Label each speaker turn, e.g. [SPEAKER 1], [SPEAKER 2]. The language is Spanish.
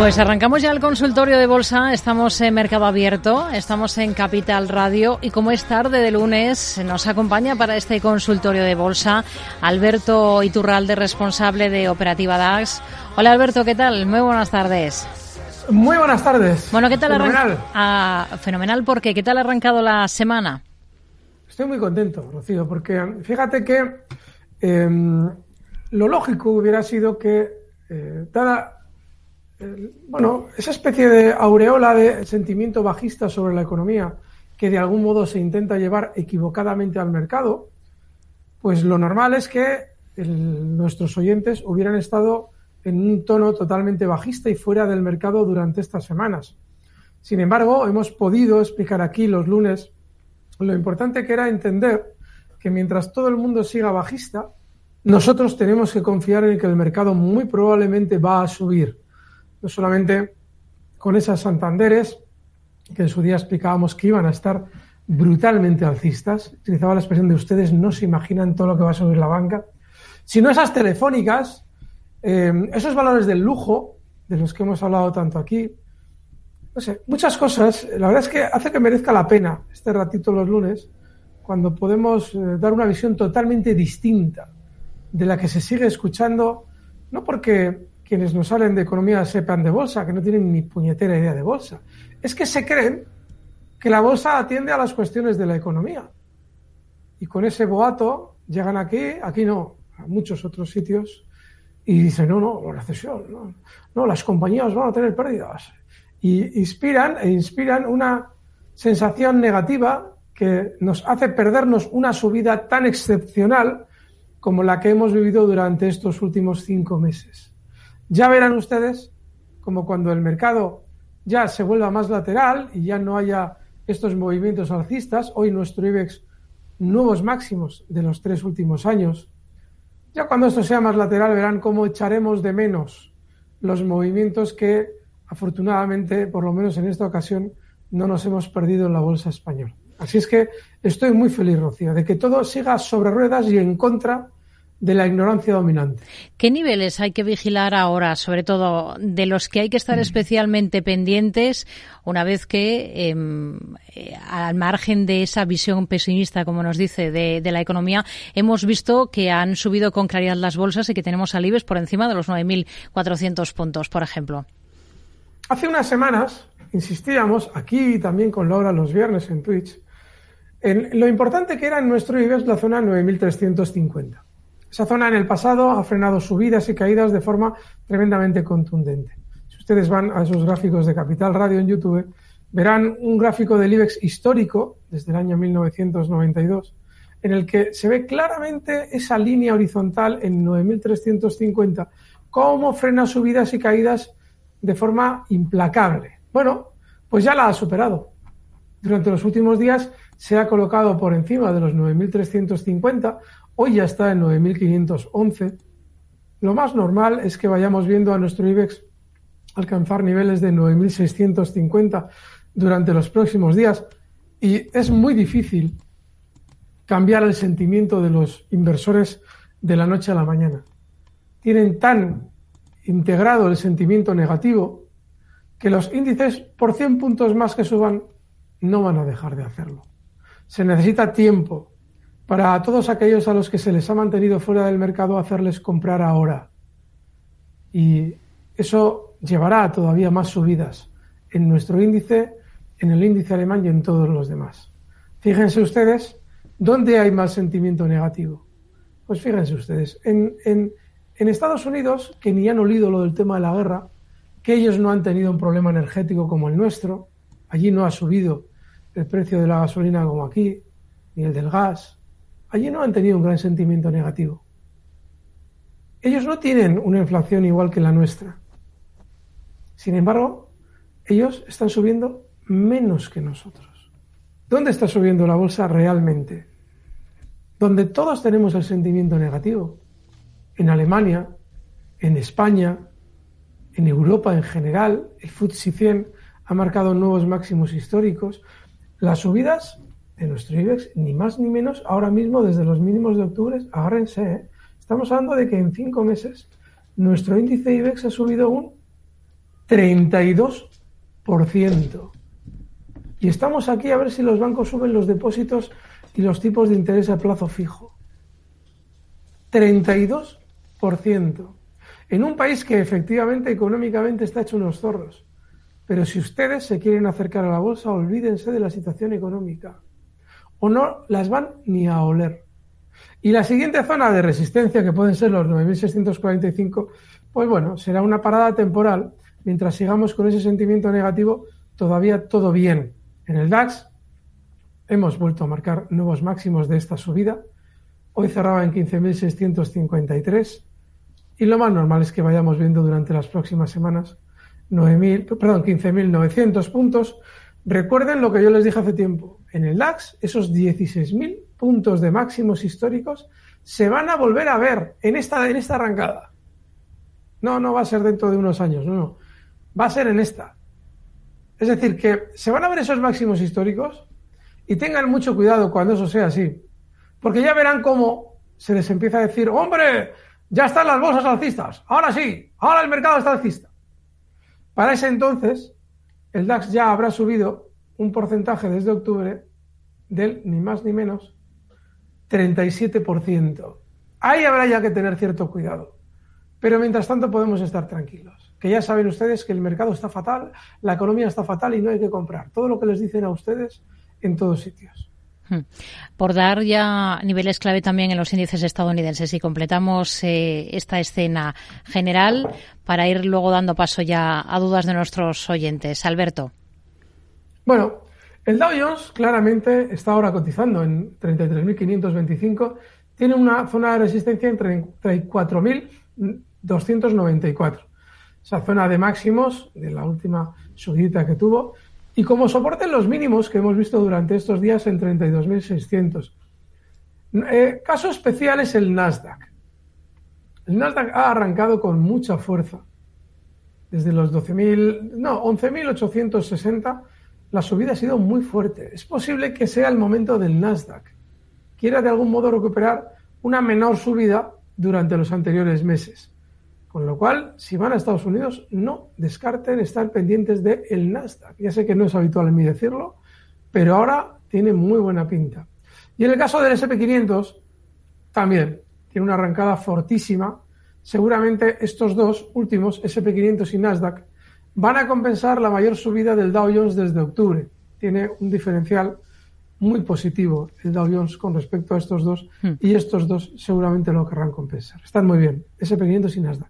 [SPEAKER 1] Pues arrancamos ya el consultorio de bolsa, estamos en Mercado Abierto, estamos en Capital Radio y como es tarde de lunes, nos acompaña para este consultorio de bolsa Alberto Iturralde, responsable de Operativa DAX. Hola Alberto, ¿qué tal? Muy buenas tardes.
[SPEAKER 2] Muy buenas tardes.
[SPEAKER 1] Bueno, ¿qué tal
[SPEAKER 2] Fenomenal.
[SPEAKER 1] Ah, fenomenal, ¿por qué? ¿Qué tal ha arrancado la semana?
[SPEAKER 2] Estoy muy contento, Rocío, porque fíjate que em, lo lógico hubiera sido que, eh, dada bueno, esa especie de aureola de sentimiento bajista sobre la economía que de algún modo se intenta llevar equivocadamente al mercado, pues lo normal es que nuestros oyentes hubieran estado en un tono totalmente bajista y fuera del mercado durante estas semanas. Sin embargo, hemos podido explicar aquí los lunes lo importante que era entender que mientras todo el mundo siga bajista, nosotros tenemos que confiar en que el mercado muy probablemente va a subir no solamente con esas Santanderes, que en su día explicábamos que iban a estar brutalmente alcistas, utilizaba la expresión de ustedes no se imaginan todo lo que va a subir la banca, sino esas telefónicas, eh, esos valores del lujo, de los que hemos hablado tanto aquí, no sé, muchas cosas, la verdad es que hace que merezca la pena este ratito los lunes, cuando podemos eh, dar una visión totalmente distinta de la que se sigue escuchando, no porque quienes nos salen de economía sepan de bolsa, que no tienen ni puñetera idea de bolsa. Es que se creen que la bolsa atiende a las cuestiones de la economía. Y con ese boato llegan aquí, aquí no, a muchos otros sitios, y dicen, no, no, recesión, no, no, las compañías van a tener pérdidas. Y inspiran e inspiran una sensación negativa que nos hace perdernos una subida tan excepcional como la que hemos vivido durante estos últimos cinco meses. Ya verán ustedes como cuando el mercado ya se vuelva más lateral y ya no haya estos movimientos alcistas, hoy nuestro IBEX nuevos máximos de los tres últimos años, ya cuando esto sea más lateral verán cómo echaremos de menos los movimientos que afortunadamente, por lo menos en esta ocasión, no nos hemos perdido en la bolsa española. Así es que estoy muy feliz, Rocío, de que todo siga sobre ruedas y en contra de la ignorancia dominante.
[SPEAKER 1] ¿Qué niveles hay que vigilar ahora, sobre todo de los que hay que estar mm. especialmente pendientes una vez que, em, eh, al margen de esa visión pesimista, como nos dice, de, la economía, hemos visto que han subido con claridad las bolsas y que tenemos al IBEX por encima de los 9.400 puntos, por ejemplo?
[SPEAKER 2] Hace unas semanas insistíamos, aquí también con Laura los viernes en Twitch, en lo importante que era en nuestro IBEX la zona 9.350. Esa zona en el pasado ha frenado subidas y caídas de forma tremendamente contundente. Si ustedes van a esos gráficos de Capital Radio en YouTube, verán un gráfico del IBEX histórico desde el año 1992, en el que se ve claramente esa línea horizontal en 9.350, cómo frena subidas y caídas de forma implacable. Bueno, pues ya la ha superado. Durante los últimos días se ha colocado por encima de los 9.350, Hoy ya está en 9.511. Lo más normal es que vayamos viendo a nuestro IBEX alcanzar niveles de 9.650 durante los próximos días. Y es muy difícil cambiar el sentimiento de los inversores de la noche a la mañana. Tienen tan integrado el sentimiento negativo que los índices por 100 puntos más que suban no van a dejar de hacerlo. Se necesita tiempo, para todos aquellos a los que se les ha mantenido fuera del mercado, hacerles comprar ahora. Y eso llevará a todavía más subidas en nuestro índice, en el índice alemán y en todos los demás. Fíjense ustedes, ¿dónde hay más sentimiento negativo? Pues fíjense ustedes, en, en, Estados Unidos, que ni han olido lo del tema de la guerra, que ellos no han tenido un problema energético como el nuestro, allí no ha subido el precio de la gasolina como aquí, ni el del gas, allí no han tenido un gran sentimiento negativo. Ellos no tienen una inflación igual que la nuestra. Sin embargo, ellos están subiendo menos que nosotros. ¿Dónde está subiendo la bolsa realmente? Donde todos tenemos el sentimiento negativo. En Alemania, en España, en Europa en general, el FTSE 100 ha marcado nuevos máximos históricos. Las subidas de nuestro IBEX, ni más ni menos, ahora mismo desde los mínimos de octubre, agárrense, ¿eh? estamos hablando de que en cinco meses nuestro índice IBEX ha subido un 32%. Y estamos aquí a ver si los bancos suben los depósitos y los tipos de interés a plazo fijo. 32%. En un país que efectivamente económicamente está hecho unos zorros. Pero si ustedes se quieren acercar a la bolsa, olvídense de la situación económica. O no las van ni a oler. Y la siguiente zona de resistencia, que pueden ser los 9.645, pues bueno, será una parada temporal. Mientras sigamos con ese sentimiento negativo, todavía todo bien. En el DAX hemos vuelto a marcar nuevos máximos de esta subida. Hoy cerraba en 15.653 y lo más normal es que vayamos viendo durante las próximas semanas 9.000, perdón, 15.900 puntos. Recuerden lo que yo les dije hace tiempo. En el DAX, esos 16.000 puntos de máximos históricos se van a volver a ver en esta, en esta arrancada. No, no va a ser dentro de unos años, no, no. Va a ser en esta. Es decir, que se van a ver esos máximos históricos y tengan mucho cuidado cuando eso sea así. Porque ya verán cómo se les empieza a decir, hombre, ya están las bolsas alcistas, ahora sí, ahora el mercado está alcista. Para ese entonces, el DAX ya habrá subido un porcentaje desde octubre del ni más ni menos 37%. Ahí habrá ya que tener cierto cuidado. Pero mientras tanto podemos estar tranquilos. Que ya saben ustedes que el mercado está fatal, la economía está fatal y no hay que comprar. Todo lo que les dicen a ustedes en todos sitios.
[SPEAKER 1] Hmm. Por dar ya niveles clave también en los índices estadounidenses y completamos eh, esta escena general para ir luego dando paso ya a dudas de nuestros oyentes. Alberto.
[SPEAKER 2] Bueno, el Dow Jones claramente está ahora cotizando en 33.525. Tiene una zona de resistencia en 34.294. Esa zona de máximos de la última subida que tuvo. Y como soporte los mínimos que hemos visto durante estos días en 32.600. Eh, caso especial es el Nasdaq. El Nasdaq ha arrancado con mucha fuerza. Desde los 12.000, no, 11.860 la subida ha sido muy fuerte. Es posible que sea el momento del Nasdaq. Quiera de algún modo recuperar una menor subida durante los anteriores meses. Con lo cual, si van a Estados Unidos, no descarten estar pendientes del el Nasdaq. Ya sé que no es habitual en mí decirlo, pero ahora tiene muy buena pinta. Y en el caso del SP500, también tiene una arrancada fortísima. Seguramente estos dos últimos, SP500 y Nasdaq, van a compensar la mayor subida del Dow Jones desde octubre. Tiene un diferencial muy positivo el Dow Jones con respecto a estos dos hmm. y estos dos seguramente lo querrán compensar. Están muy bien, SP500 y Nasdaq.